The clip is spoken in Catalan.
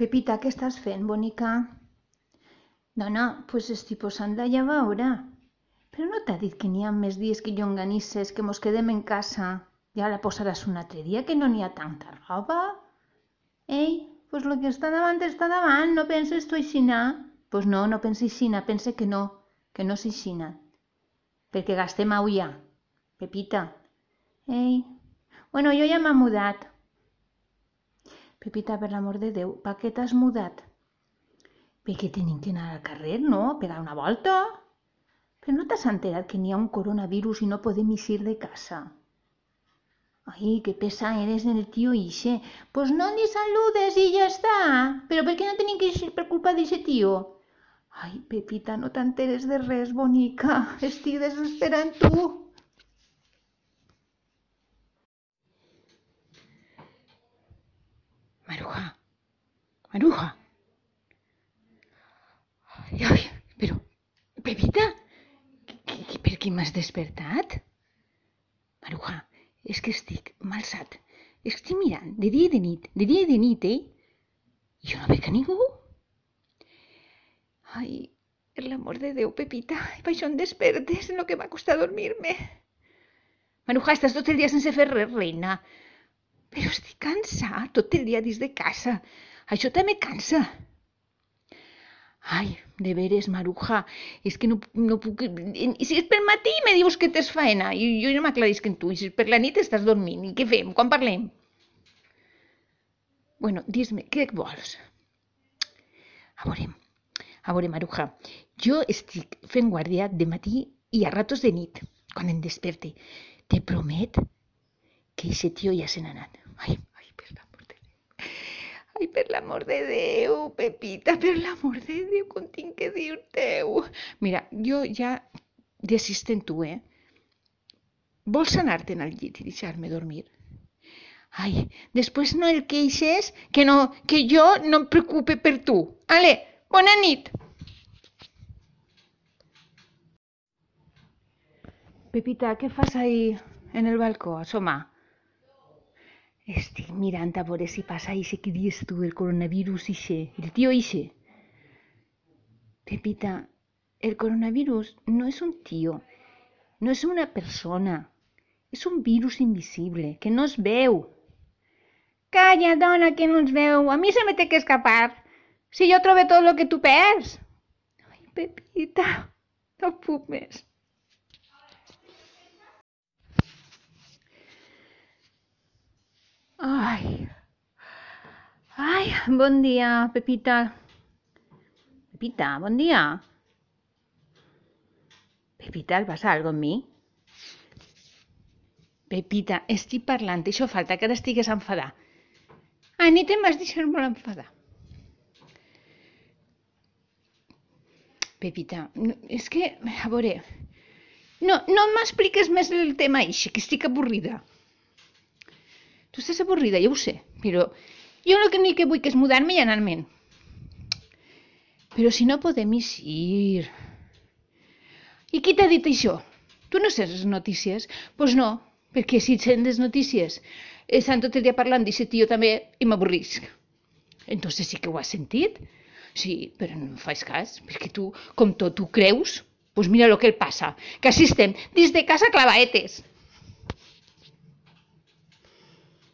Pepita, què estàs fent, bonica? Dona, pues estic posant la llavaora. Però no t'ha dit que n'hi ha més dies que llonganisses, que mos quedem en casa? Ja la posaràs un altre dia, que no n'hi ha tanta roba. Ei, pues lo que està davant està davant, no penses tu aixina? Pues no, no pensi aixina, pense que no, que no és aixina. Perquè gastem auia. Pepita. Ei, bueno, jo ja m'ha mudat. Pepita, per l'amor de Déu, per què t'has mudat? Perquè tenim que anar al carrer, no? A pegar una volta? Però no t'has enterat que n'hi ha un coronavirus i no podem eixir de casa? Ai, que pesa eres el tío ixe. Pues no ni saludes i ja està. Però per què no tenim que eixir per culpa d'ixe tío? Ai, Pepita, no t'enteres de res, bonica. Estic desesperant tu. Maruja, Maruja. Ai, però, Pepita, que, per què m'has despertat? Maruja, és que estic malsat. Estic mirant de dia i de nit, de dia i de nit, eh? Jo no veig a ningú. Ai, per l'amor de Déu, Pepita, per això em despertes, en el que m'ha costat dormir-me. Maruja, estàs tot el dia sense fer res, reina. Però estic cansat tot el dia dins de casa. Això també cansa. Ai, de veres, Maruja, és que no, no puc... I si és per matí me dius que tens faena i jo no m'aclarisc en tu. I si per la nit estàs dormint. I què fem? Quan parlem? Bueno, dis-me, què vols? A veure, a veure, Maruja, jo estic fent guàrdia de matí i a ratos de nit, quan em desperte. Te promet que aquest tio ja se n'ha anat. Ai, ai, per l'amor de Déu. Ai, per l'amor de Déu, Pepita, per l'amor de Déu, com tinc que dir-te-ho. Mira, jo ja desist en tu, eh? Vols anar-te'n al llit i deixar-me dormir? Ai, després no el queixes que, no, que jo no em preocupe per tu. Ale, bona nit. Pepita, què fas ahí en el balcó, asoma? Mirant a veure si passa ixe que dius tu, el coronavirus ixe, el tio ixe. Pepita, el coronavirus no és un tio, no és una persona, és un virus invisible que no es veu. Calla, dona, que no ens veu. A mi se me té que escapar. Si jo trobo tot el que tu perds. Ai, Pepita, no puc més. Ai. Ai, bon dia, Pepita. Pepita, bon dia. Pepita, el passa algo amb mi? Pepita, estic parlant, això falta que ara estigues enfadar. A nit em vas deixar molt enfadar. Pepita, no, és que, a veure, no, no m'expliques més el tema ixe, que estic avorrida. Tu estàs avorrida, ja ho sé, però jo el que vull que és mudar-me i anar-me'n. Però si no podem eixir... I qui t'ha dit això? Tu no saps les notícies? Doncs pues no, perquè si sent les notícies estan tot el dia parlant d'aquest tio també i m'avorrisc. Entonces sí que ho has sentit? Sí, però no em fas cas, perquè tu, com tot, tu creus, doncs pues mira el que el passa, que així estem dins de casa clavaetes.